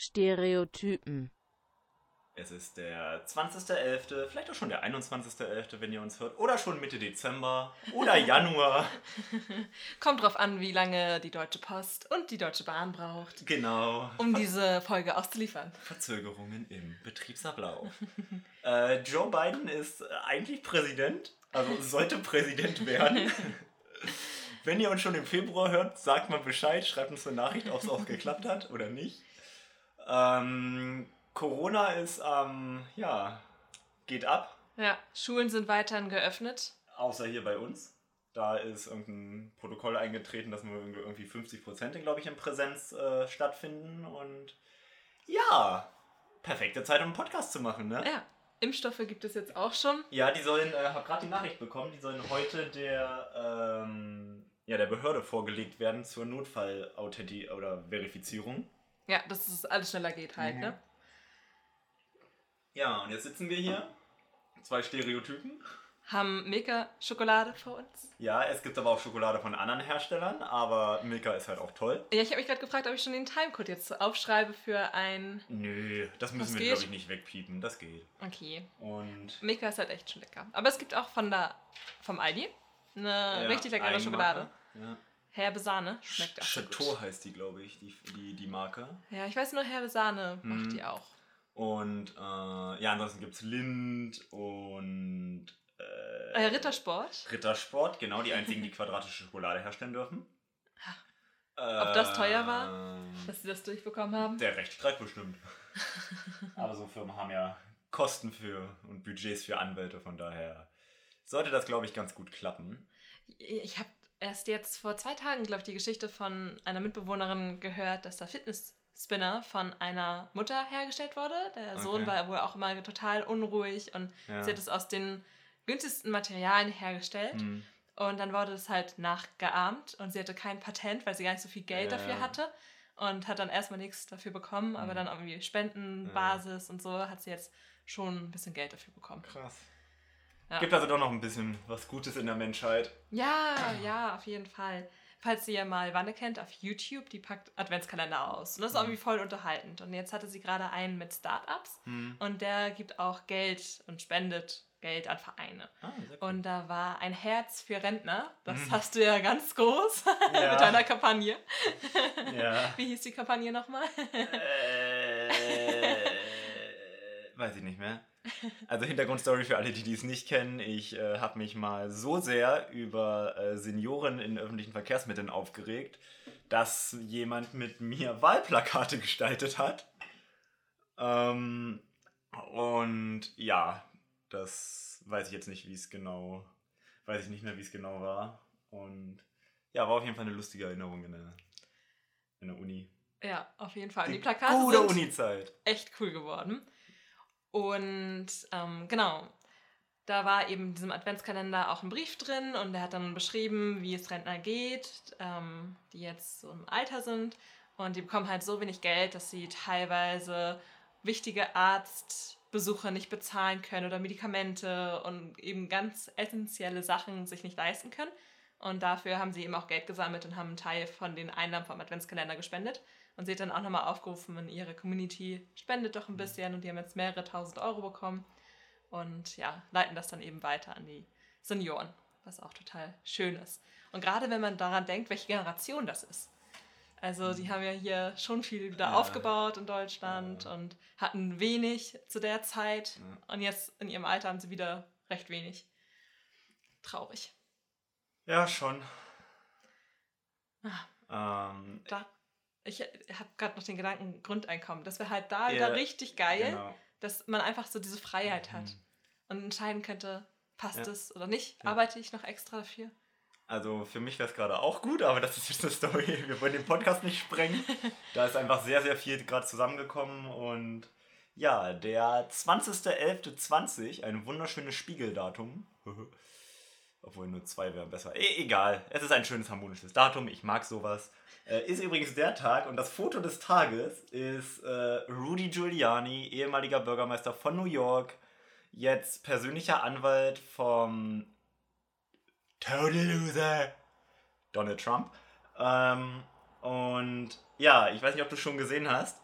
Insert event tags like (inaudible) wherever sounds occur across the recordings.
Stereotypen. Es ist der 20.11., vielleicht auch schon der 21.11., wenn ihr uns hört. Oder schon Mitte Dezember oder (laughs) Januar. Kommt drauf an, wie lange die Deutsche Post und die Deutsche Bahn braucht, Genau. um diese Folge auszuliefern. Verzögerungen im Betriebsablauf. (laughs) äh, Joe Biden ist eigentlich Präsident, also sollte Präsident werden. (laughs) Wenn ihr uns schon im Februar hört, sagt mal Bescheid, schreibt uns eine Nachricht, ob es auch geklappt hat oder nicht. Ähm, Corona ist, ähm, ja, geht ab, Ja, Schulen sind weiterhin geöffnet. außer hier bei uns. Da ist irgendein Protokoll eingetreten, dass nur irgendwie 50 Prozent, glaube ich, in Präsenz äh, stattfinden. Und ja, perfekte Zeit, um einen Podcast zu machen, ne? Ja, Impfstoffe gibt es jetzt auch schon. Ja, die sollen, äh, hab gerade die Nachricht bekommen, die sollen heute der, ähm, ja, der Behörde vorgelegt werden zur Notfall-Authenti- oder Verifizierung. Ja, dass es alles schneller geht halt, Mhm. ne? Ja, und jetzt sitzen wir hier. Zwei Stereotypen. Haben Milka Schokolade für uns. Ja, es gibt aber auch Schokolade von anderen Herstellern, aber Milka ist halt auch toll. Ja, ich habe mich gerade gefragt, ob ich schon den Timecode jetzt aufschreibe für ein. Nö, das müssen Das wir, glaube ich, nicht wegpiepen. Das geht. Okay. Und Milka ist halt echt schon lecker. Aber es gibt auch von der vom Aldi eine ja, richtig leckere Eigenmarke. Schokolade. Ja. Herbe Sahne. Schmeckt auch Chateau gut. heißt die, glaube ich, die, die, die Marke. Ja, ich weiß nur, Herbe Sahne Mhm. macht die auch. Und äh, ja, ansonsten gibt es Lind und äh, Äh, Rittersport. Rittersport, genau, die einzigen, die quadratische Schokolade herstellen dürfen. Ob das teuer war? Dass sie das durchbekommen haben. Der Rechtsstreit bestimmt. Aber so Firmen haben ja Kosten für und Budgets für Anwälte, von daher sollte das, glaube ich, ganz gut klappen. Ich habe erst jetzt vor zwei Tagen, glaube ich, die Geschichte von einer Mitbewohnerin gehört, dass der Fitness-Spinner von einer Mutter hergestellt wurde. Der Sohn Okay. war wohl auch immer total unruhig und Ja. sie hat es aus den günstigsten Materialien hergestellt. Hm. Und dann wurde es halt nachgeahmt und sie hatte kein Patent, weil sie gar nicht so viel Geld Ja. dafür hatte. Und hat dann erstmal nichts dafür bekommen, aber Mhm. dann irgendwie Spendenbasis und so hat sie jetzt schon ein bisschen Geld dafür bekommen. Krass. Ja. Gibt also doch noch ein bisschen was Gutes in der Menschheit. Ja, ja, auf jeden Fall. Falls ihr mal Wanne kennt auf YouTube, die packt Adventskalender aus. Und das ist Mhm. irgendwie voll unterhaltend. Und jetzt hatte sie gerade einen mit Startups Hm. und der gibt auch Geld und spendet Geld an Vereine. Ah. Und da war ein Herz für Rentner. Das Mhm. hast du ja ganz groß (laughs) Ja. mit deiner Kampagne. ja. (laughs) Wie hieß die Kampagne nochmal? äh, weiß ich nicht mehr. Also Hintergrundstory für alle, die dies nicht kennen. Ich äh, habe mich mal so sehr über äh, Senioren in öffentlichen Verkehrsmitteln aufgeregt, dass jemand mit mir Wahlplakate gestaltet hat. Ähm, und ja, das weiß ich jetzt nicht, wie es genau, weiß ich nicht mehr, wie es genau war. Und ja, war auf jeden Fall eine lustige Erinnerung in der, in der Uni. Ja, auf jeden Fall. Die Die Plakate gute sind Uni-Zeit. echt cool geworden. Und ähm, genau, da war eben in diesem Adventskalender auch ein Brief drin und der hat dann beschrieben, wie es Rentner geht, ähm, die jetzt so im Alter sind. Und die bekommen halt so wenig Geld, dass sie teilweise wichtige Arztbesuche nicht bezahlen können oder Medikamente und eben ganz essentielle Sachen sich nicht leisten können. Und dafür haben sie eben auch Geld gesammelt und haben einen Teil von den Einnahmen vom Adventskalender gespendet. Und sie hat dann auch nochmal aufgerufen in ihre Community, spendet doch ein bisschen. Und die haben jetzt mehrere tausend Euro bekommen. Und ja, leiten das dann eben weiter an die Senioren, was auch total schön ist. Und gerade wenn man daran denkt, welche Generation das ist. Also die haben ja hier schon viel wieder Ja. aufgebaut in Deutschland und hatten wenig zu der Zeit. Ja. Und jetzt in ihrem Alter haben sie wieder recht wenig. Traurig. Ja, schon. Ah, Ähm, da, ich habe gerade noch den Gedanken Grundeinkommen. Das wäre halt da Ja, wieder richtig geil, genau. dass man einfach so diese Freiheit hat Mhm. und entscheiden könnte, passt Ja. es oder nicht. Ja. Arbeite ich noch extra dafür? Also für mich wäre es gerade auch gut, aber das ist jetzt eine Story. Wir wollen den Podcast nicht sprengen. (laughs) Da ist einfach sehr, sehr viel gerade zusammengekommen und ja, der 20.11.20, ein wunderschönes Spiegeldatum. (laughs) Obwohl nur zwei wären besser. E egal, es ist ein schönes harmonisches Datum, ich mag sowas. Äh, ist übrigens der Tag und das Foto des Tages ist äh, Rudy Giuliani, ehemaliger Bürgermeister von New York, jetzt persönlicher Anwalt vom Total Loser Donald Trump. Ähm, und ja, ich weiß nicht, ob du schon gesehen hast.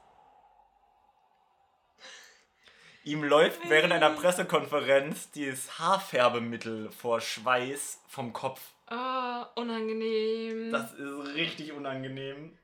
Ihm läuft während einer Pressekonferenz dieses Haarfärbemittel vor Schweiß vom Kopf. Oh, unangenehm. Das ist richtig unangenehm.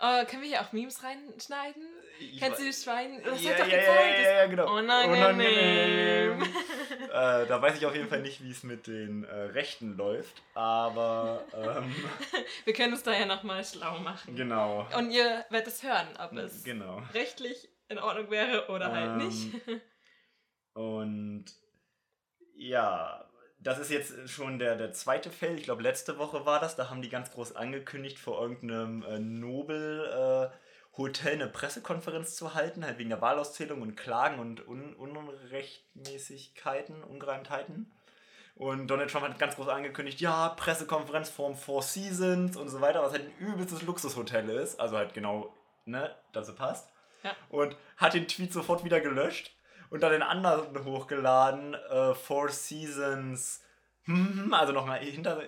Oh, können wir hier auch Memes reinschneiden? Ich Kennst du das Schwein? Das ja, hat doch ja, gezeigt. ja, ja, ja, genau. Unangenehm. äh, da weiß ich auf jeden Fall nicht, wie es mit den äh, Rechten läuft, aber ähm, (laughs) Wir können uns da ja nochmal schlau machen. genau. Und ihr werdet es hören, ob es Genau. rechtlich in Ordnung wäre oder halt Ähm, nicht. (laughs) Und ja, das ist jetzt schon der, der zweite Fall. Ich glaube, letzte Woche war das. Da haben die ganz groß angekündigt, vor irgendeinem äh, Nobel äh, Hotel eine Pressekonferenz zu halten, halt wegen der Wahlauszählung und Klagen und Un Unrechtmäßigkeiten, Ungereimtheiten. Und Donald Trump hat ganz groß angekündigt, ja, Pressekonferenz vorm Four Seasons und so weiter, was halt ein übelstes Luxushotel ist. Also halt genau, ne, dazu passt. Ja. Und hat den Tweet sofort wieder gelöscht und dann den anderen hochgeladen, äh, Four Seasons, (laughs) also nochmal hinter,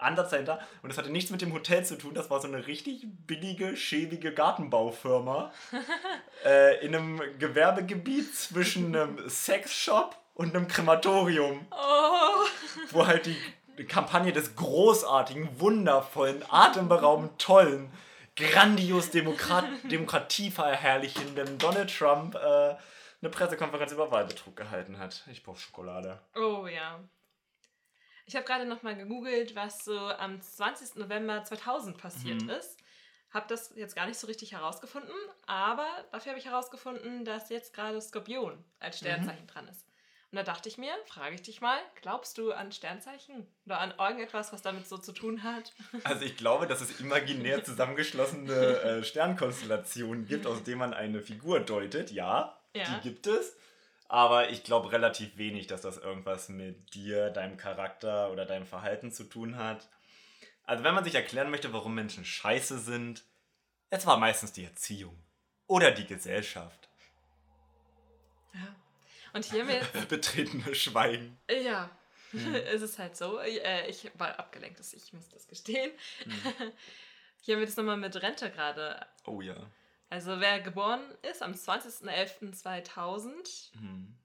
Ansatz dahinter. Und das hatte nichts mit dem Hotel zu tun, das war so eine richtig billige, schäbige Gartenbaufirma (laughs) äh, in einem Gewerbegebiet zwischen einem Sexshop und einem Krematorium, Oh, wo halt die Kampagne des großartigen, wundervollen, atemberaubend tollen, grandios Demokrat Demokratie verherrlichenden Donald Trump äh, eine Pressekonferenz über Wahlbetrug gehalten hat. Ich brauche Schokolade. oh ja. Ich habe gerade nochmal gegoogelt, was so am 20. November 2000 passiert Mhm. ist. Habe das jetzt gar nicht so richtig herausgefunden, aber dafür habe ich herausgefunden, dass jetzt gerade Skorpion als Sternzeichen dran ist. Und da dachte ich mir, frage ich dich mal, glaubst du an Sternzeichen oder an irgendetwas, was damit so zu tun hat? (laughs) Also ich glaube, dass es imaginär zusammengeschlossene äh, Sternkonstellationen gibt, aus denen man eine Figur deutet. Ja, Ja. die gibt es. Aber ich glaube relativ wenig, dass das irgendwas mit dir, deinem Charakter oder deinem Verhalten zu tun hat. Also wenn man sich erklären möchte, warum Menschen scheiße sind, es war meistens die Erziehung. Oder die Gesellschaft. Ja. Und hier mit, (laughs) Betretene Schweigen. ja, (laughs) es ist halt so, äh, ich war abgelenkt, ich muss das gestehen. (laughs) Hier wird es nochmal mit Rente gerade Oh ja. Also wer geboren ist am 20.11.2000, Hm.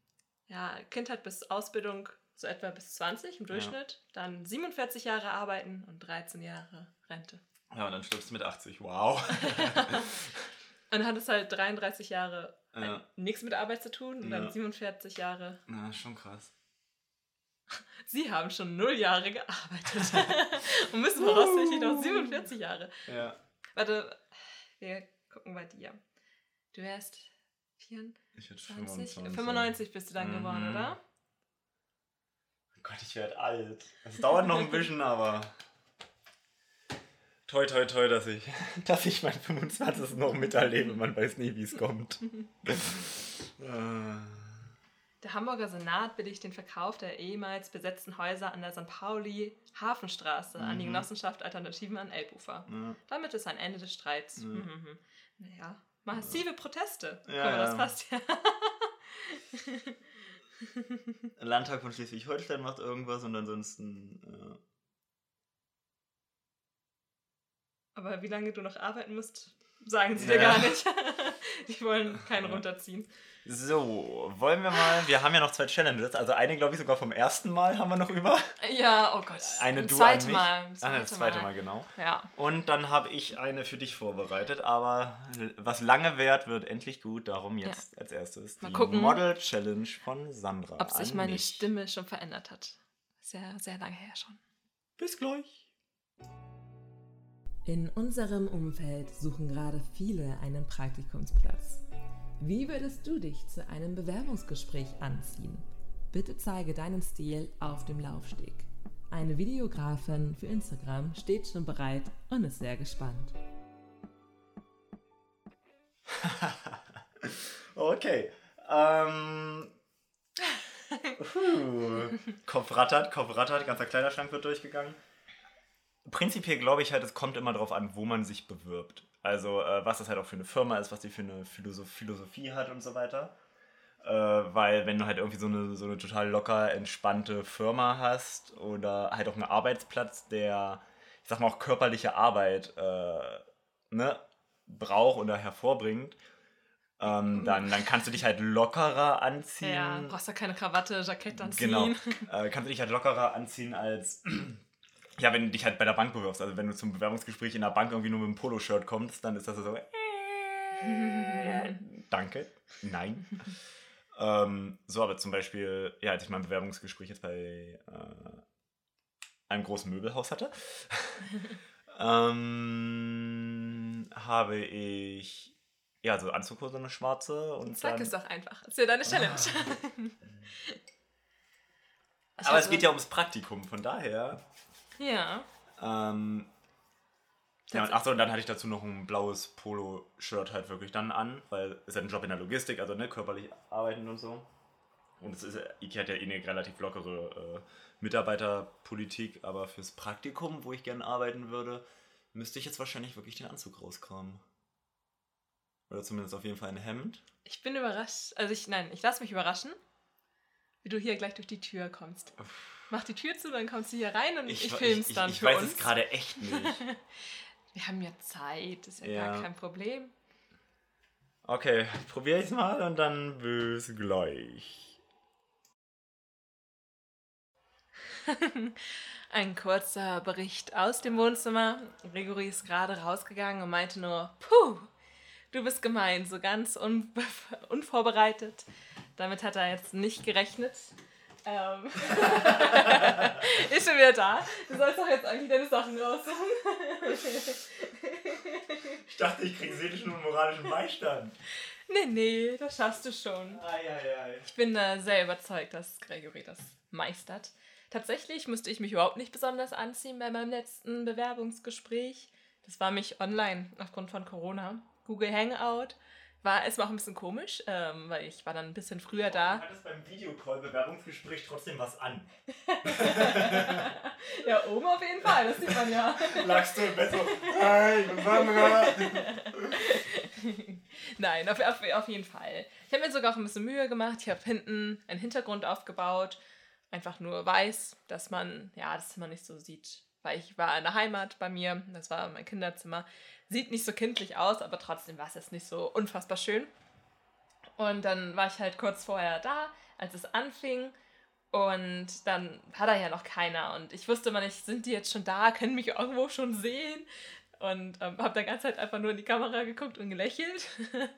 ja, Kindheit bis Ausbildung so etwa bis 20 im Durchschnitt, dann 47 Jahre arbeiten und 13 Jahre Rente. Ja, und dann stirbst du mit 80. Wow. Und (laughs) dann hat es halt 33 Jahre Ja. nichts mit Arbeit zu tun und dann Ja. 47 Jahre. Na, schon krass. (laughs) Sie haben schon null Jahre gearbeitet (laughs) und müssen voraussichtlich noch 47 Jahre. Ja. Warte, wir gucken bei dir. Du wärst 24, Ich werde 95, 95 bist du dann Mhm. geboren, oder? Oh Gott, ich werde alt. Es dauert noch ein bisschen, aber. Toi, toi, toi, dass ich, (laughs) dass ich mein 25. noch miterlebe. Man weiß nie, wie es kommt. (laughs) Äh, Der Hamburger Senat billigt den Verkauf der ehemals besetzten Häuser an der St. Pauli Hafenstraße an die Mhm. Genossenschaft Alternativen an Elbufer. ja. Damit ist ein Ende des Streits. Ja. Mhm. Naja, massive Proteste. Ja, Guck mal, das ja. passt ja. (laughs) Landtag von Schleswig-Holstein macht irgendwas und ansonsten. äh, Aber wie lange du noch arbeiten musst, sagen sie Ja. dir gar nicht. (laughs) Die wollen keinen Ja. runterziehen. So, wollen wir mal. Wir haben ja noch zwei Challenges. Also eine, glaube ich, sogar vom ersten Mal haben wir noch über. Ja, oh Gott. Eine Ein du zweites an mich. Mal. Ah, das zweite Mal, genau. Ja. Und dann habe ich eine für dich vorbereitet, aber was lange währt, wird endlich gut. Darum jetzt als erstes Mal die gucken. Model Challenge von Sandra. Ob sich meine mich. Stimme schon verändert hat. Sehr, sehr lange her schon. Bis gleich. In unserem Umfeld suchen gerade viele einen Praktikumsplatz. Wie würdest du dich zu einem Bewerbungsgespräch anziehen? Bitte zeige deinen Stil auf dem Laufsteg. Eine Videografin für Instagram steht schon bereit und ist sehr gespannt. (laughs) Okay. Ähm. (laughs) Puh. Kopf rattert, Kopf rattert, ganzer Kleiderschrank wird durchgegangen. Prinzipiell glaube ich halt, es kommt immer darauf an, wo man sich bewirbt. Also, äh, was das halt auch für eine Firma ist, was die für eine Philosoph Philosophie hat und so weiter. Äh, weil, wenn du halt irgendwie so eine, so eine total locker entspannte Firma hast oder halt auch einen Arbeitsplatz, der, ich sag mal, auch körperliche Arbeit äh, ne, braucht oder hervorbringt, Ähm, dann, dann kannst du dich halt lockerer anziehen. Ja, brauchst ja keine Krawatte, Jackett Genau. anziehen. (laughs) Äh, kannst du dich halt lockerer anziehen als. Ja, wenn du dich halt bei der Bank bewirbst. Also wenn du zum Bewerbungsgespräch in der Bank irgendwie nur mit einem Poloshirt kommst, dann ist das so. Äh, (laughs) danke. Nein. ähm, so, aber zum Beispiel, ja, als ich mein Bewerbungsgespräch jetzt bei äh, einem großen Möbelhaus hatte, (laughs) ähm, habe ich ja so Anzughose, eine schwarze und Sag dann, es doch einfach. Das ist ja deine Challenge. Ich (laughs) Aber es hatte- geht ja ums Praktikum, von daher. Ja. Ähm, ja, und achso, und dann hatte ich dazu noch ein blaues Polo-Shirt halt wirklich dann an, weil es ist ja ein Job in der Logistik, also ne, körperlich arbeiten und so. Und es ist, Ikea hat ja eh eine relativ lockere äh, Mitarbeiterpolitik, aber fürs Praktikum, wo ich gerne arbeiten würde, müsste ich jetzt wahrscheinlich wirklich den Anzug rauskramen. Oder zumindest auf jeden Fall ein Hemd. Ich bin überrascht. Also ich, nein, ich lasse mich überraschen, wie du hier gleich durch die Tür kommst. Mach die Tür zu, dann kommst du hier rein und ich, ich, film's ich, dann ich für weiß uns. es gerade echt nicht. (laughs) Wir haben ja Zeit, ist ja, Ja. gar kein Problem. Okay, probiere ich es mal und dann bis gleich. (laughs) Ein kurzer Bericht aus dem Wohnzimmer. Gregory ist gerade rausgegangen und meinte nur, puh, du bist gemein, so ganz un (laughs) unvorbereitet. Damit hat er jetzt nicht gerechnet. Ähm (laughs) (laughs) ist schon wieder da. Du sollst doch jetzt eigentlich deine Sachen raussuchen. (laughs) Ich dachte, ich kriege seelischen und moralischen Beistand. nee, nee, das schaffst du schon. Eieiei. Ich bin äh, sehr überzeugt, dass Gregory das meistert. Tatsächlich musste ich mich überhaupt nicht besonders anziehen bei meinem letzten Bewerbungsgespräch. Das war mich online aufgrund von Corona. Google Hangout. War erstmal auch ein bisschen komisch, ähm, weil ich war dann ein bisschen früher Du da. hattest beim Videocall-Bewerbungsgespräch trotzdem was an. (laughs) Ja, oben auf jeden Fall, das sieht man ja. Lagst du im Bett so, hey, ich bin Sandra. Nein, auf, auf, auf jeden Fall. Ich habe mir sogar auch ein bisschen Mühe gemacht. Ich habe hinten einen Hintergrund aufgebaut. Einfach nur weiß, dass man, ja, das man nicht so sieht. Weil ich war in der Heimat bei mir. Das war mein Kinderzimmer. Sieht nicht so kindlich aus, aber trotzdem war es jetzt nicht so unfassbar schön. Und dann war ich halt kurz vorher da, als es anfing. Und dann war da ja noch keiner. Und ich wusste immer nicht, sind die jetzt schon da? Können mich irgendwo schon sehen? Und ähm, habe dann ganze Zeit einfach nur in die Kamera geguckt und gelächelt. (laughs)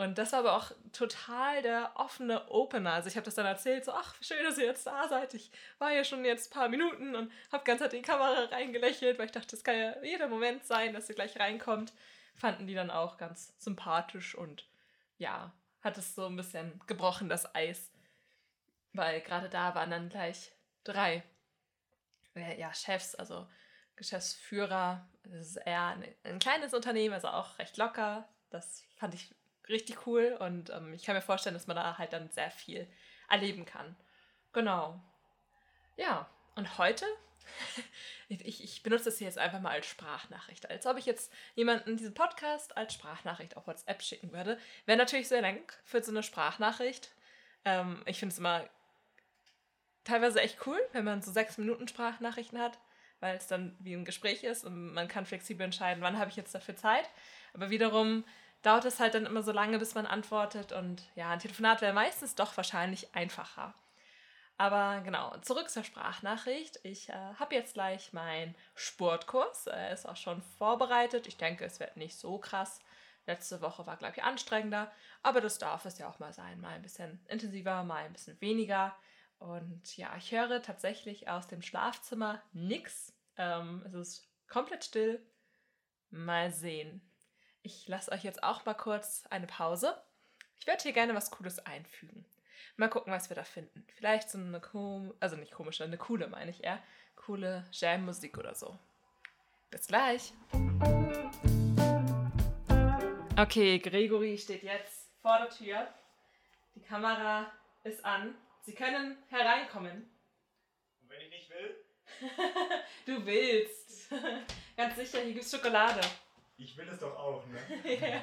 Und das war aber auch total der offene Opener. Also ich habe das dann erzählt, so, ach, schön, dass ihr jetzt da seid. Ich war ja schon jetzt ein paar Minuten und habe ganz Zeit in die Kamera reingelächelt, weil ich dachte, das kann ja jeder Moment sein, dass ihr gleich reinkommt. Fanden die dann auch ganz sympathisch und ja, hat es so ein bisschen gebrochen, das Eis. Weil gerade da waren dann gleich drei äh, ja, Chefs, also Geschäftsführer. Das ist eher ein, ein kleines Unternehmen, also auch recht locker. Das fand ich richtig cool und ähm, ich kann mir vorstellen, dass man da halt dann sehr viel erleben kann. Genau. Ja, und heute, (laughs) ich, ich benutze das hier jetzt einfach mal als Sprachnachricht. Als ob ich jetzt jemanden diesen Podcast als Sprachnachricht auf WhatsApp schicken würde. Wäre natürlich sehr lang für so eine Sprachnachricht. Ähm, ich finde es immer teilweise echt cool, wenn man so sechs Minuten Sprachnachrichten hat, weil es dann wie ein Gespräch ist und man kann flexibel entscheiden, wann habe ich jetzt dafür Zeit. Aber wiederum dauert es halt dann immer so lange, bis man antwortet und ja, ein Telefonat wäre meistens doch wahrscheinlich einfacher. Aber genau, zurück zur Sprachnachricht. Ich äh, habe jetzt gleich meinen Sportkurs. Er ist auch schon vorbereitet. Ich denke, es wird nicht so krass. Letzte Woche war, glaube ich, anstrengender. Aber das darf es ja auch mal sein. Mal ein bisschen intensiver, mal ein bisschen weniger. Und ja, ich höre tatsächlich aus dem Schlafzimmer nichts. Ähm, es ist komplett still. Mal sehen. Ich lasse euch jetzt auch mal kurz eine Pause. Ich werde hier gerne was Cooles einfügen. Mal gucken, was wir da finden. Vielleicht so eine kom also nicht komische, eine coole meine ich eher. Coole Jam-Musik oder so. Bis gleich. Okay, Gregory steht jetzt vor der Tür. Die Kamera ist an. Sie können hereinkommen. Und wenn ich nicht will? (laughs) Du willst. (laughs) Ganz sicher, hier gibt's Schokolade. Ich will es doch auch, ne? (laughs) Ja.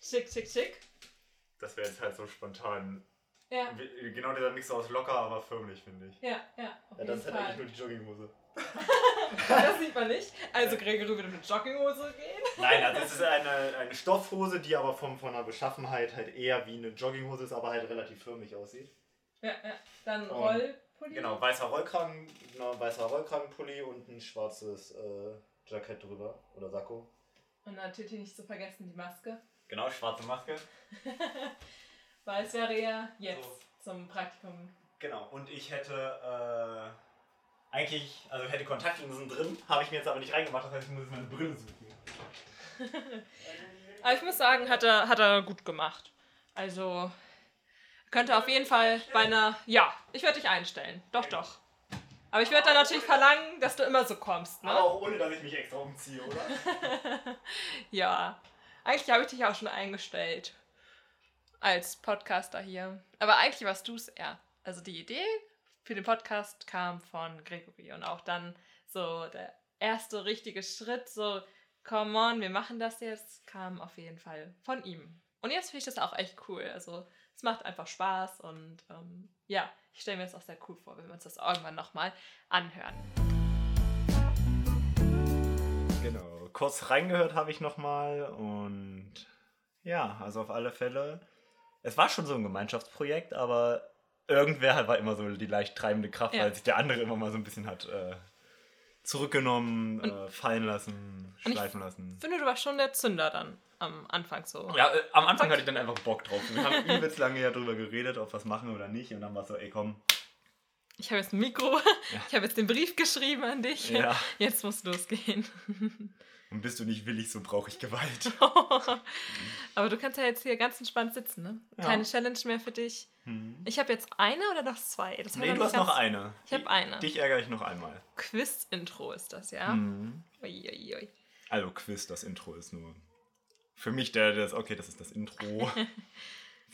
Schick, schick, schick. Das wäre jetzt halt so spontan Ja. Genau dieser Mix aus locker, aber förmlich, finde ich. Ja, ja. Auf Ja, jeden das ist halt Fall. eigentlich nur die Jogginghose. (laughs) das sieht man nicht. Also Gregory würde mit Jogginghose gehen. Nein, also es ist eine, eine Stoffhose, die aber vom, von der Beschaffenheit halt eher wie eine Jogginghose ist, aber halt relativ förmlich aussieht. Ja, ja. Dann Und- Rollpulli. Genau, weißer Rollkragen, genau, weißer Rollkragenpulli und ein schwarzes äh, Jackett drüber oder Sakko. Und natürlich nicht zu vergessen die Maske. Genau, schwarze Maske. (laughs) Weil es wäre ja jetzt So. zum Praktikum. Genau, und ich hätte äh, eigentlich, also hätte Kontaktlinsen drin, habe ich mir jetzt aber nicht reingemacht, das heißt, ich muss jetzt meine Brille suchen. (laughs) (laughs) Aber ich muss sagen, hat er, hat er gut gemacht. Also könnte auf jeden Fall bei einer. Ja, ich werde dich einstellen. Doch, doch. Aber ich werde dann natürlich verlangen, dass du immer so kommst, Aber ne? auch ohne, dass ich mich extra umziehe, oder? (laughs) Ja. Eigentlich habe ich dich auch schon eingestellt. Als Podcaster hier. Aber eigentlich warst du es eher. Also die Idee für den Podcast kam von Gregory und auch dann so der erste richtige Schritt, so, come on, wir machen das jetzt, kam auf jeden Fall von ihm. Und jetzt finde ich das auch echt cool. Also es macht einfach Spaß und ähm, ja, ich stelle mir das auch sehr cool vor, wenn wir uns das irgendwann nochmal anhören. Genau, kurz reingehört habe ich nochmal und ja, also auf alle Fälle. Es war schon so ein Gemeinschaftsprojekt, aber irgendwer war immer so die leicht treibende Kraft, Ja. weil sich der andere immer mal so ein bisschen hat äh, zurückgenommen, äh, fallen lassen, und ich schleifen lassen. Ich finde, du warst schon der Zünder dann am Anfang so. Ja, äh, am Anfang hatte ich dann einfach Bock drauf. Wir haben übelst lange ja drüber geredet, ob wir es machen oder nicht. Und dann war es so, ey komm, Ich habe jetzt ein Mikro, (laughs) ich habe jetzt den Brief geschrieben an dich. ja. Jetzt muss losgehen. (laughs) Und bist du nicht willig, so brauche ich Gewalt. (laughs) Aber du kannst ja jetzt hier ganz entspannt sitzen, ne? Ja. Keine Challenge mehr für dich. Hm. Ich habe jetzt eine oder noch zwei? Das Nee, du hast noch ganz- eine. Ich hab eine. Dich ärgere ich noch einmal. Quiz-Intro ist das, ja? Mhm. Ui, ui, ui. Also Quiz, das Intro ist nur für mich der, der ist, okay, das ist das Intro. (laughs)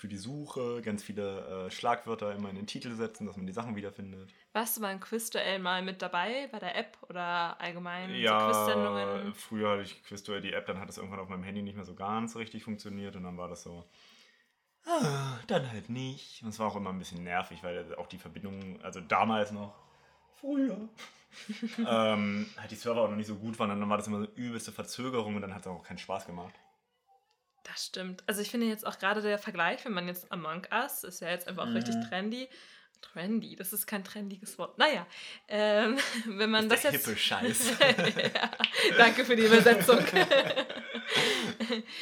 für die Suche, ganz viele äh, Schlagwörter immer in den Titel setzen, dass man die Sachen wiederfindet. Warst du beim Quiz-Duell mal mit dabei bei der App oder allgemein so Ja, Quiz-Sendungen? früher hatte ich Quizduell die App, dann hat es irgendwann auf meinem Handy nicht mehr so ganz richtig funktioniert und dann war das so, ah, dann halt nicht. Und es war auch immer ein bisschen nervig, weil auch die Verbindung, also damals noch, früher, (laughs) ähm, halt die Server auch noch nicht so gut waren und dann war das immer so übelste Verzögerung und dann hat es auch keinen Spaß gemacht. Das stimmt. Also ich finde jetzt auch gerade der Vergleich, wenn man jetzt Among Us, ist ja jetzt einfach Mhm. richtig trendy. Trendy, das ist kein trendiges Wort. Naja, ähm, (laughs) wenn man Das das ist der jetzt... hippe Scheiß. (laughs) ja, danke für die Übersetzung. (laughs)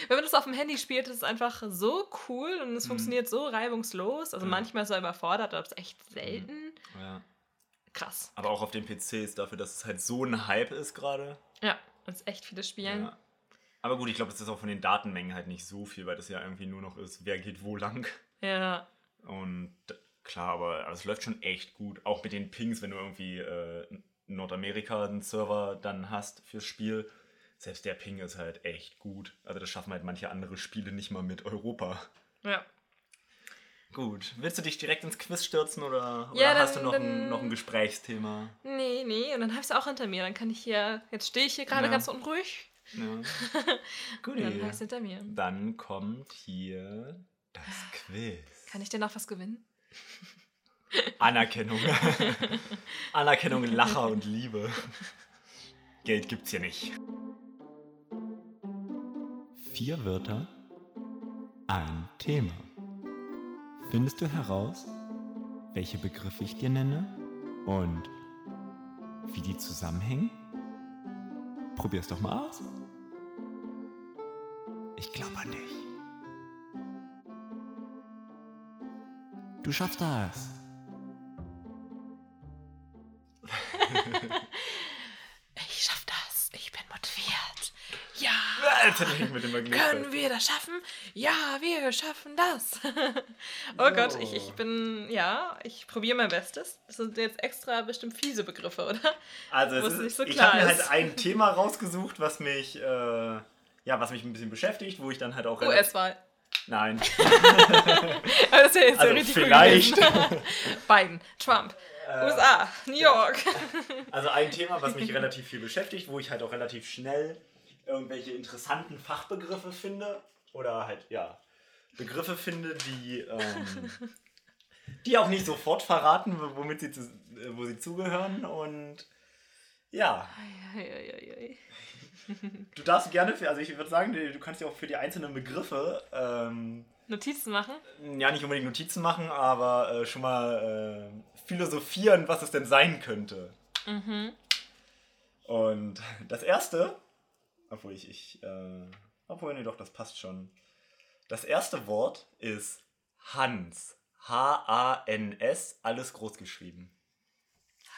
wenn man das auf dem Handy spielt, ist es einfach so cool und es Mhm. funktioniert so reibungslos. Also Ja. manchmal so überfordert, aber es ist echt selten. ja. Krass. Aber auch auf den PCs, dafür, dass es halt so ein Hype ist gerade. Ja, und es echt viele spielen. Ja. Aber gut, ich glaube, es ist auch von den Datenmengen halt nicht so viel, weil das ja irgendwie nur noch ist, wer geht wo lang. Ja, Und klar, aber, es läuft schon echt gut. Auch mit den Pings, wenn du irgendwie äh, Nordamerika einen Server dann hast fürs Spiel. Selbst der Ping ist halt echt gut. Also das schaffen halt manche andere Spiele nicht mal mit Europa. ja. Gut. Willst du dich direkt ins Quiz stürzen oder, oder Ja, hast du dann- noch, ein, dann- noch ein Gesprächsthema? Nee, nee, und dann habe ich es auch hinter mir. Dann kann ich hier, jetzt stehe ich hier gerade Ja. ganz unruhig. Ja. (laughs) Gut. Dann es hinter mir. Dann kommt hier das Quiz. Kann ich dir noch was gewinnen? (laughs) Anerkennung. (laughs) Anerkennung, Lacher und Liebe. Geld gibt's hier nicht. Vier Wörter, ein Thema. Findest du heraus, welche Begriffe ich dir nenne und wie die zusammenhängen? Probier's doch mal aus. Ich glaube an dich. Du schaffst das. (laughs) Ich schaff das. Ich bin motiviert. Ja. Ich mit dem Magnet. Können wir das schaffen? Ja, wir schaffen das. (laughs) oh Gott, ich, ich bin, ja, ich probiere mein Bestes. Das sind jetzt extra bestimmt fiese Begriffe, oder? Also es ist, nicht so ich klar habe mir halt ein Thema rausgesucht, was mich, äh, ja, was mich ein bisschen beschäftigt, wo ich dann halt auch US-Wahl. Nein, (laughs) Aber das wäre jetzt ja also richtig vielleicht. (laughs) Biden, Trump, Äh, USA, New York. (laughs) Also ein Thema, was mich relativ viel beschäftigt, wo ich halt auch relativ schnell irgendwelche interessanten Fachbegriffe finde oder halt ja Begriffe finde, die ähm, die auch nicht sofort verraten, womit sie zu, äh, wo sie zugehören. Und ja. Ei, ei, ei. (laughs) Du darfst gerne, für, also ich würde sagen, du kannst ja auch für die einzelnen Begriffe ähm, Notizen machen? ja nicht unbedingt Notizen machen, aber äh, schon mal äh, philosophieren, was es denn sein könnte. Mhm. Und (laughs) das erste, obwohl ich, ich äh, obwohl, nee, doch, das passt schon. Das erste Wort ist Hans. H-A-N-S, alles groß geschrieben.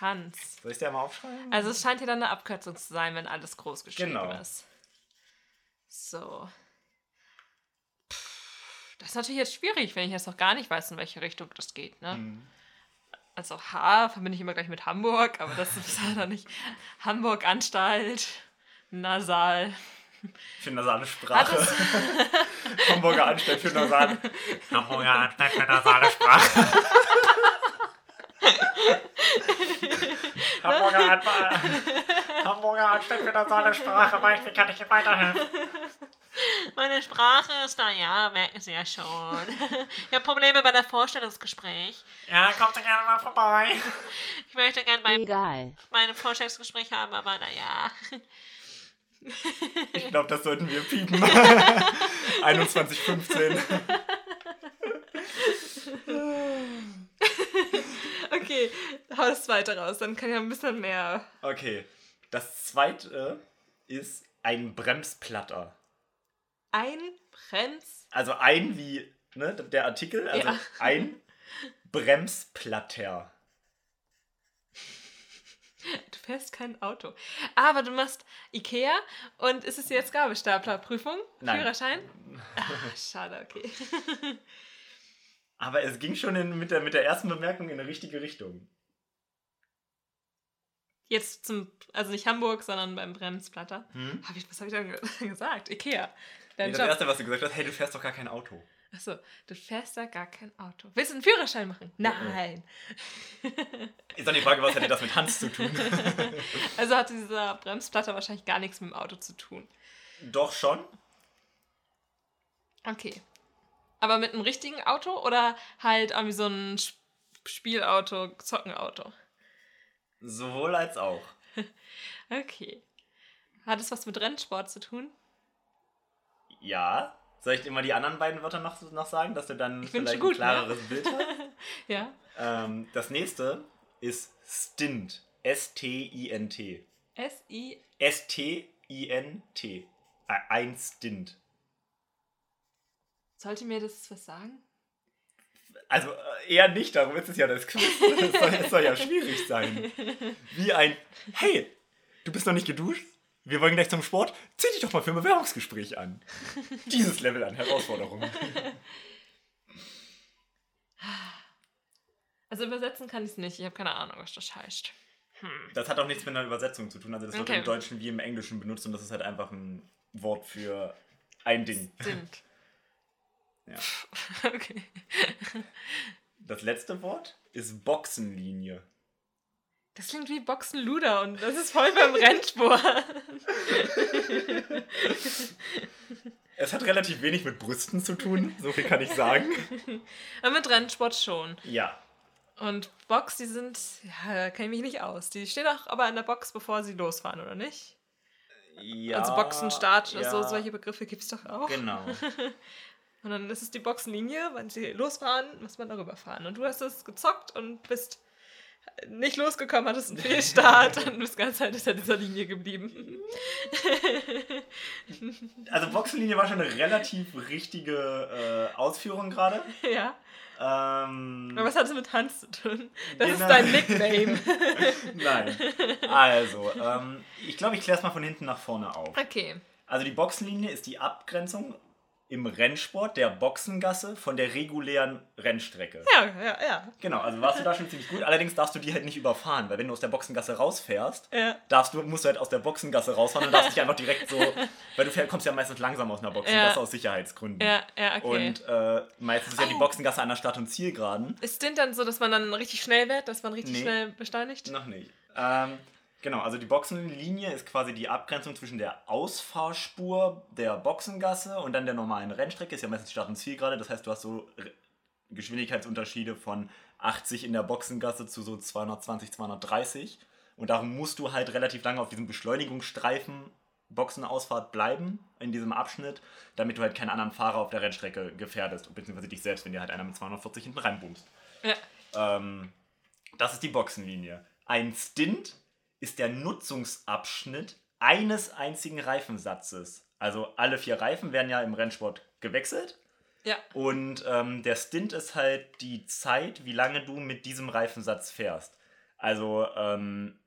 Hans. Soll ich dir mal aufschreiben? Also es scheint ja dann eine Abkürzung zu sein, wenn alles groß geschrieben Genau. ist. So. Pff, Das ist natürlich jetzt schwierig, wenn ich jetzt noch gar nicht weiß, in welche Richtung das geht, ne? Hm. Also H verbinde ich immer gleich mit Hamburg, aber das ist leider nicht Hamburg Anstalt, Nasal. Für nasale Sprache. (laughs) Hamburger Anstalt für nasale. (laughs) Hamburger Anstalt für nasale Sprache. Hamburger, Anstalt, (laughs) Hamburger Anstalt für nasale Sprache. Wie kann ich Ihnen weiterhelfen? (laughs) Meine Sprache ist da, ja, merken Sie ja schon. Ich habe Probleme bei der Vorstellungsgespräch. Ja, kommt Sie gerne mal vorbei. (laughs) Ich möchte gerne mein, Egal. mein Vorstellungsgespräch haben, aber naja. Ich glaube, das sollten wir piepen. 21.15. Okay, hau das zweite raus, dann kann ich ein bisschen mehr. Okay, das zweite ist ein Bremsplatter. Ein Brenz. Also ein wie ne, der Artikel, also Ja. ein Bremsplatter. Du fährst kein Auto. Aber du machst Ikea und ist es jetzt Gabelstaplerprüfung? Nein. Führerschein? (laughs) Ah, schade, okay. (laughs) Aber es ging schon in, mit, der, mit der ersten Bemerkung in eine richtige Richtung. Jetzt zum, also nicht Hamburg, sondern beim Bremsplatter. Hm? Hab ich, was habe ich ge- (laughs) gesagt? Ikea. Nee, das erste, was du gesagt hast, hey, du fährst doch gar kein Auto. Achso, du fährst da gar kein Auto. Willst du einen Führerschein machen? Nein. (laughs) Ist dann die Frage, was hätte das mit Hans zu tun? (laughs) Also hat dieser Bremsplatter wahrscheinlich gar nichts mit dem Auto zu tun. doch schon. Okay. Aber mit einem richtigen Auto oder halt irgendwie so ein Sp- Spielauto, Zockenauto? Sowohl als auch. (laughs) Okay. Hat es was mit Rennsport zu tun? Ja. Soll ich dir mal die anderen beiden Wörter noch, noch sagen, dass du dann Ich vielleicht gut, ein klareres Bild hast? (laughs) Ja. Ähm, das nächste ist Stint. S-T-I-N-T. S-I. S-T-I-N-T. Ä- Ein Stint. Sollte mir das was sagen? Also äh, eher nicht, darum ist es ja das Quiz. (laughs) Es soll, es soll ja schwierig sein. Wie ein, hey, du bist noch nicht geduscht? Wir wollen gleich zum Sport. Zieh dich doch mal für ein Bewerbungsgespräch an. Dieses Level an Herausforderung. Also übersetzen kann ich es nicht. Ich habe keine Ahnung, was das heißt. Das hat auch nichts mit einer Übersetzung zu tun. Also das wird Okay. im Deutschen wie im Englischen benutzt und das ist halt einfach ein Wort für ein Ding. Sind. Ja. (laughs) Okay. Das letzte Wort ist Boxenlinie. Das klingt wie Boxenluder und das ist voll beim Rennsport. (laughs) Es hat relativ wenig mit Brüsten zu tun, so viel kann ich sagen. (laughs) Aber mit Rennsport schon. Ja. Und Box, die sind, ja, kenne ich mich nicht aus. Die stehen auch aber in der Box, bevor sie losfahren, oder nicht? ja also Boxenstart, ja, so solche Begriffe gibt es doch auch. Genau. Und dann ist es die Boxenlinie, wenn sie losfahren, muss man darüber fahren. Und du hast es gezockt und bist nicht losgekommen, hattest einen Fehlstart und bist ganz halt hinter dieser Linie geblieben. Also Boxenlinie war schon eine relativ richtige äh, Ausführung gerade. ja. Ähm, Aber was hat es mit Hans zu tun? Das ist Genau. dein Nickname. (laughs) nein. Also, ähm, ich glaube, ich kläre es mal von hinten nach vorne auf. Okay. Also die Boxenlinie ist die Abgrenzung im Rennsport der Boxengasse von der regulären Rennstrecke. Ja, ja, ja. Genau, also warst du da schon ziemlich gut. Allerdings darfst du die halt nicht überfahren, weil wenn du aus der Boxengasse rausfährst, Ja. darfst du, musst du halt aus der Boxengasse rausfahren und darfst nicht einfach direkt so, (laughs) weil du kommst ja meistens langsam aus einer Boxengasse Ja. aus Sicherheitsgründen. Ja, ja, okay. Und äh, meistens ist ja die. Boxengasse an der Start- und Zielgeraden. ist denn dann so, dass man dann richtig schnell wird, dass man richtig Nee. schnell beschleunigt? Noch nicht. Ähm, genau, also die Boxenlinie ist quasi die Abgrenzung zwischen der Ausfahrspur der Boxengasse und dann der normalen Rennstrecke. Ist ja meistens Start- und Zielgerade. Das heißt, du hast so Geschwindigkeitsunterschiede von 80 in der Boxengasse zu so 220, 230. Und darum musst du halt relativ lange auf diesem Beschleunigungsstreifen Boxenausfahrt bleiben in diesem Abschnitt, damit du halt keinen anderen Fahrer auf der Rennstrecke gefährdest, beziehungsweise dich selbst, wenn dir halt einer mit 240 hinten reinboomst. Ja. Ähm, das ist die Boxenlinie. Ein Stint ist der Nutzungsabschnitt eines einzigen Reifensatzes. Also alle vier Reifen werden ja im Rennsport gewechselt. Ja. Und ähm, der Stint ist halt die Zeit, wie lange du mit diesem Reifensatz fährst. Also, ähm,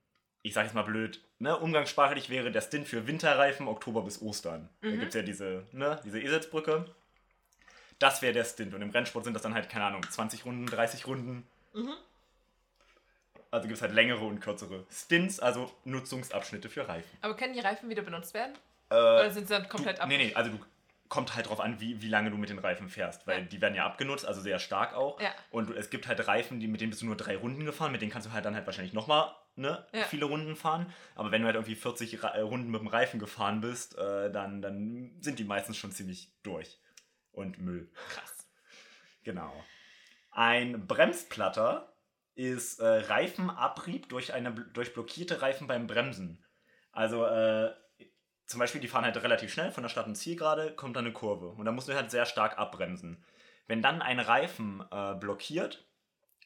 ich sage jetzt mal blöd, ne, umgangssprachlich wäre der Stint für Winterreifen Oktober bis Ostern. Mhm. Da gibt es ja diese, ne, diese Eselsbrücke. Das wäre der Stint. Und im Rennsport sind das dann halt, keine Ahnung, 20 Runden, 30 Runden. Mhm. Also gibt es halt längere und kürzere Stints, also Nutzungsabschnitte für Reifen. Aber können die Reifen wieder benutzt werden? Äh, Oder sind sie dann komplett ab? Nee, nee, also du kommt halt drauf an, wie, wie lange du mit den Reifen fährst, weil ja. die werden ja abgenutzt, also sehr stark auch. Ja. Und es gibt halt Reifen, die, mit denen bist du nur drei Runden gefahren, mit denen kannst du halt dann halt wahrscheinlich nochmal ne, ja. viele Runden fahren. Aber wenn du halt irgendwie 40 Ra äh, Runden mit dem Reifen gefahren bist, äh, dann, dann sind die meistens schon ziemlich durch. Und Müll. Krass. Genau. Ein Bremsplatter ist äh, Reifenabrieb durch, eine, durch blockierte Reifen beim Bremsen. Also äh, zum Beispiel, die fahren halt relativ schnell von der Stadt ins Ziel gerade, kommt dann eine Kurve. Und da musst du halt sehr stark abbremsen. Wenn dann ein Reifen äh, blockiert,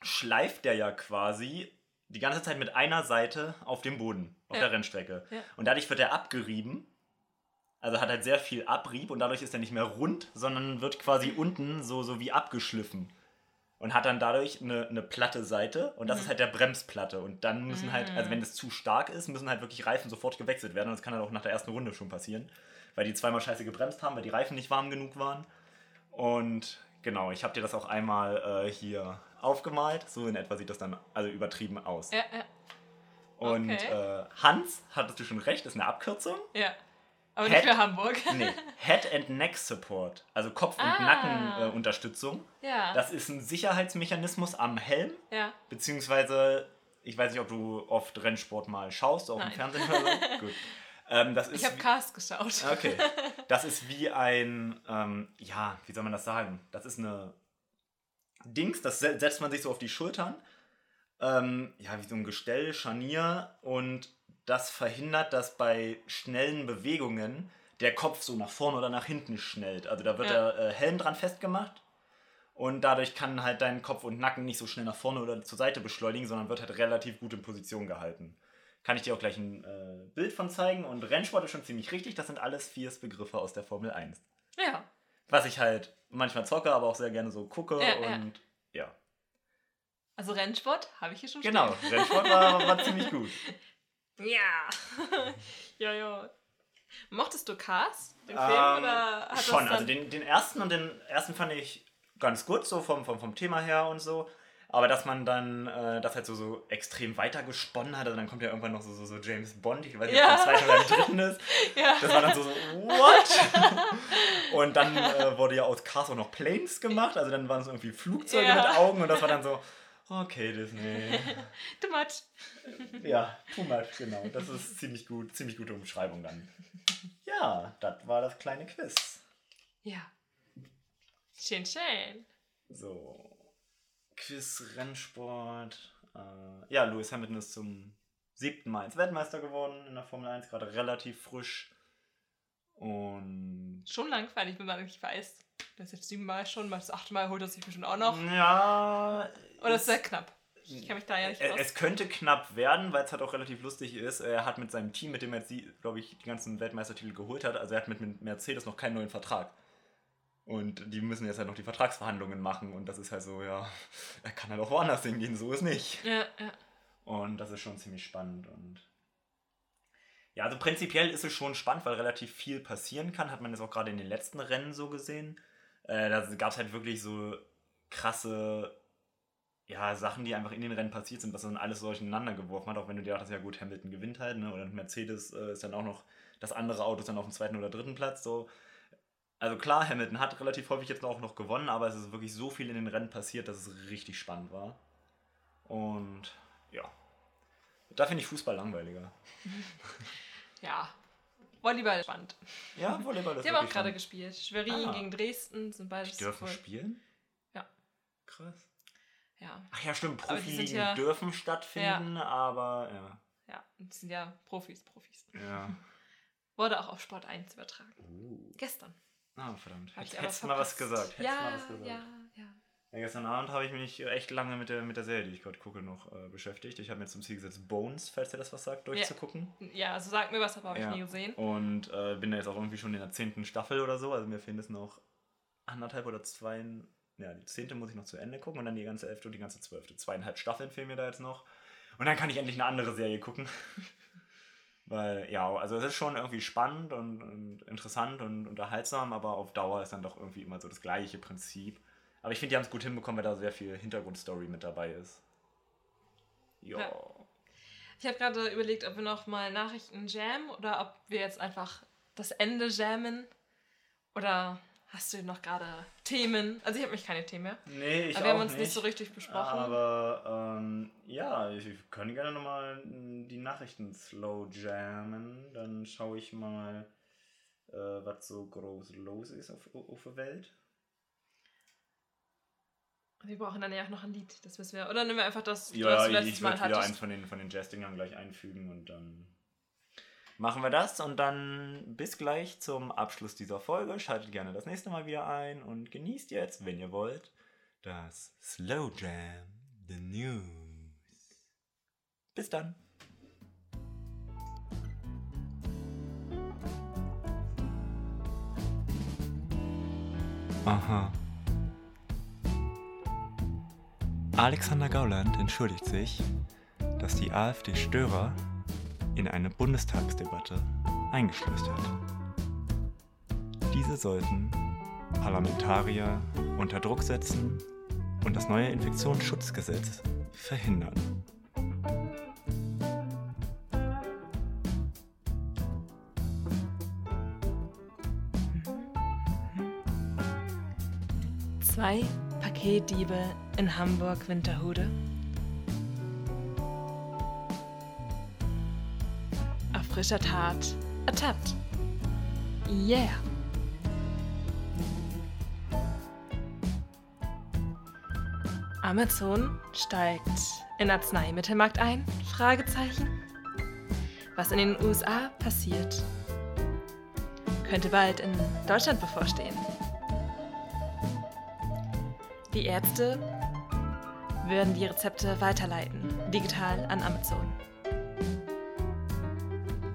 schleift der ja quasi die ganze Zeit mit einer Seite auf dem Boden, auf ja. der Rennstrecke. Ja. Und dadurch wird er abgerieben. Also hat halt sehr viel Abrieb und dadurch ist er nicht mehr rund, sondern wird quasi unten so, so wie abgeschliffen und hat dann dadurch eine, eine platte Seite und das mhm. ist halt der Bremsplatte und dann müssen mhm. halt, also wenn es zu stark ist, müssen halt wirklich Reifen sofort gewechselt werden und das kann dann auch nach der ersten Runde schon passieren, weil die zweimal scheiße gebremst haben, weil die Reifen nicht warm genug waren und genau, ich habe dir das auch einmal äh, hier aufgemalt, so in etwa sieht das dann also übertrieben aus. Ja, ja. Und okay. äh, Hans, hattest du schon recht, ist eine Abkürzung. Ja. Aber Head, nicht für Hamburg. (laughs) nee, Head and Neck Support, also Kopf- und ah. Nackenunterstützung. Äh, ja. Das ist ein Sicherheitsmechanismus am Helm. Ja. Beziehungsweise, ich weiß nicht, ob du oft Rennsport mal schaust, auch Nein. im Fernsehen oder so. (laughs) Gut. Ähm, das ist ich habe Cast geschaut. Okay. (laughs) Das ist wie ein, ähm, ja, wie soll man das sagen? Das ist eine Dings, das setzt man sich so auf die Schultern. Ähm, ja, wie so ein Gestell, Scharnier und das verhindert, dass bei schnellen Bewegungen der Kopf so nach vorne oder nach hinten schnellt. Also da wird ja. der äh, Helm dran festgemacht und dadurch kann halt dein Kopf und Nacken nicht so schnell nach vorne oder zur Seite beschleunigen, sondern wird halt relativ gut in Position gehalten. Kann ich dir auch gleich ein äh, Bild von zeigen und Rennsport ist schon ziemlich richtig. Das sind alles vier Begriffe aus der Formel 1. Ja. Was ich halt manchmal zocke, aber auch sehr gerne so gucke ja, und ja. ja. Also Rennsport habe ich hier schon Genau. Rennsport war, war (laughs) ziemlich gut. Ja. (laughs) ja, ja. Mochtest du Cars, den Film? Ähm, oder hat schon, also den, den ersten und den ersten fand ich ganz gut, so vom, vom, vom Thema her und so. Aber dass man dann äh, das halt so, so extrem weitergesponnen hat, also dann kommt ja irgendwann noch so, so, so James Bond, ich weiß nicht, ja. ob der zweite oder der dritten ist. (laughs) ja. Das war dann so, so what? (laughs) und dann äh, wurde ja aus Cars auch noch Planes gemacht, also dann waren es irgendwie Flugzeuge ja. mit Augen und das war dann so, Okay, Disney. (laughs) too much. Ja, too much, genau. Das ist ziemlich gut, ziemlich gute Umschreibung dann. Ja, das war das kleine Quiz. Ja. Schön, schön. So. Quiz, Rennsport. Äh, ja, Lewis Hamilton ist zum siebten Mal als Weltmeister geworden in der Formel 1, gerade relativ frisch. Und. Schon langweilig, wenn man nicht weiß. Das ist jetzt siebenmal schon, mal das achte Mal holt er sich bestimmt auch noch. Ja. Oder ist sehr knapp. Ich kann mich da ja nicht raus. Es könnte knapp werden, weil es halt auch relativ lustig ist. Er hat mit seinem Team, mit dem er jetzt, glaube ich, die ganzen Weltmeistertitel geholt hat, also er hat mit Mercedes noch keinen neuen Vertrag. Und die müssen jetzt halt noch die Vertragsverhandlungen machen und das ist halt so, ja, (laughs) er kann halt auch woanders hingehen, so ist nicht. Ja, ja. Und das ist schon ziemlich spannend und ja, also prinzipiell ist es schon spannend, weil relativ viel passieren kann. Hat man jetzt auch gerade in den letzten Rennen so gesehen. Äh, da gab es halt wirklich so krasse ja, Sachen, die einfach in den Rennen passiert sind, was dann alles so durcheinander geworfen hat, auch wenn du dir dachtest, ja gut, Hamilton gewinnt halt, ne? Oder Mercedes äh, ist dann auch noch, das andere Auto ist dann auf dem zweiten oder dritten Platz. So. Also klar, Hamilton hat relativ häufig jetzt auch noch gewonnen, aber es ist wirklich so viel in den Rennen passiert, dass es richtig spannend war. Und ja. Da finde ich Fußball langweiliger. (laughs) ja. Volleyball ist spannend. Ja, Volleyball ist Die haben auch gerade gespielt. Schwerin ah. gegen Dresden sind beide. Die dürfen voll. spielen? Krass. Ja. Ach ja, stimmt. Profiligen ja- dürfen stattfinden, aber ja. Ja, das sind ja Profis, Profis. Ja. (laughs) Wurde auch auf Sport 1 übertragen. Uh. Gestern. Ah, verdammt. Hab ich Hättest du mal was gesagt. Ja, mal was gesagt. ja, ja. Ja, gestern Abend habe ich mich echt lange mit der, mit der Serie, die ich gerade gucke, noch äh, beschäftigt. Ich habe mir zum Ziel gesetzt, Bones, falls dir das was sagt, durchzugucken. Ja, also sag mir was, aber habe ich Ja. nie gesehen. Und äh, bin da jetzt auch irgendwie schon in der zehnten Staffel oder so. Also mir fehlen es noch anderthalb oder zwei. Ja, die zehnte muss ich noch zu Ende gucken und dann die ganze elfte und die ganze zwölfte. Zweieinhalb Staffeln fehlen mir da jetzt noch. Und dann kann ich endlich eine andere Serie gucken. (laughs) Weil, ja, also es ist schon irgendwie spannend und, und interessant und unterhaltsam, aber auf Dauer ist dann doch irgendwie immer so das gleiche Prinzip. Aber ich finde, die haben es gut hinbekommen, weil da sehr viel Hintergrundstory mit dabei ist. Jo. Ja. Ich habe gerade überlegt, ob wir noch mal Nachrichten jammen oder ob wir jetzt einfach das Ende jammen. Oder hast du noch gerade Themen? Also ich habe mich keine Themen mehr. Nee, ich aber wir haben uns nicht. so richtig besprochen. Aber ähm, ja, ich, kann gerne nochmal die Nachrichten slow jammen. Dann schaue ich mal, äh, was so groß los ist auf, auf der Welt. wir brauchen dann ja auch noch ein Lied. Das müssen wir. Oder nehmen wir einfach das, Ja, du ich, letztes ich Mal würde wieder hattest. eins von den, von den Jazz-Dingern gleich einfügen und dann machen wir das. Und dann bis gleich zum Abschluss dieser Folge. Schaltet gerne das nächste Mal wieder ein und genießt jetzt, wenn ihr wollt, das Slow Jam, the News. Bis dann. Aha. Alexander Gauland entschuldigt sich, dass die AfD Störer in eine Bundestagsdebatte eingeschleust hat. Diese sollten Parlamentarier unter Druck setzen und das neue Infektionsschutzgesetz verhindern. Zwei Paketdiebe in Hamburg-Winterhude. Frischer Tat ertappt. Yeah. Amazon steigt in Arzneimittelmarkt ein? Fragezeichen. Was in den USA passiert, könnte bald in Deutschland bevorstehen. Die Ärzte würden die Rezepte weiterleiten, digital an Amazon.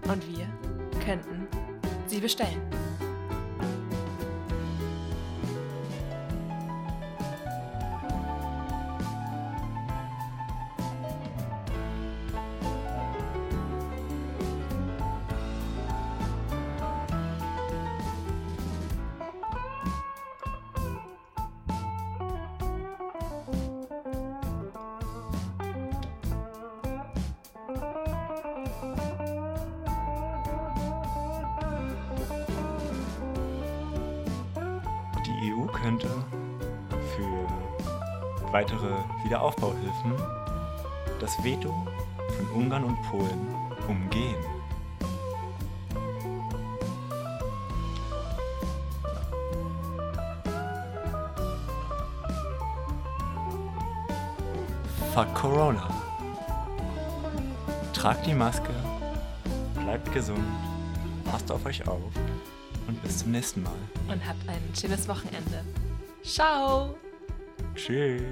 Und wir könnten sie bestellen. Die EU könnte für weitere Wiederaufbauhilfen das Veto von Ungarn und Polen umgehen. Fuck Corona. Tragt die Maske, bleibt gesund, passt auf euch auf und bis zum nächsten Mal. Und habt ein schönes Wochenende. Ciao! Tschüss.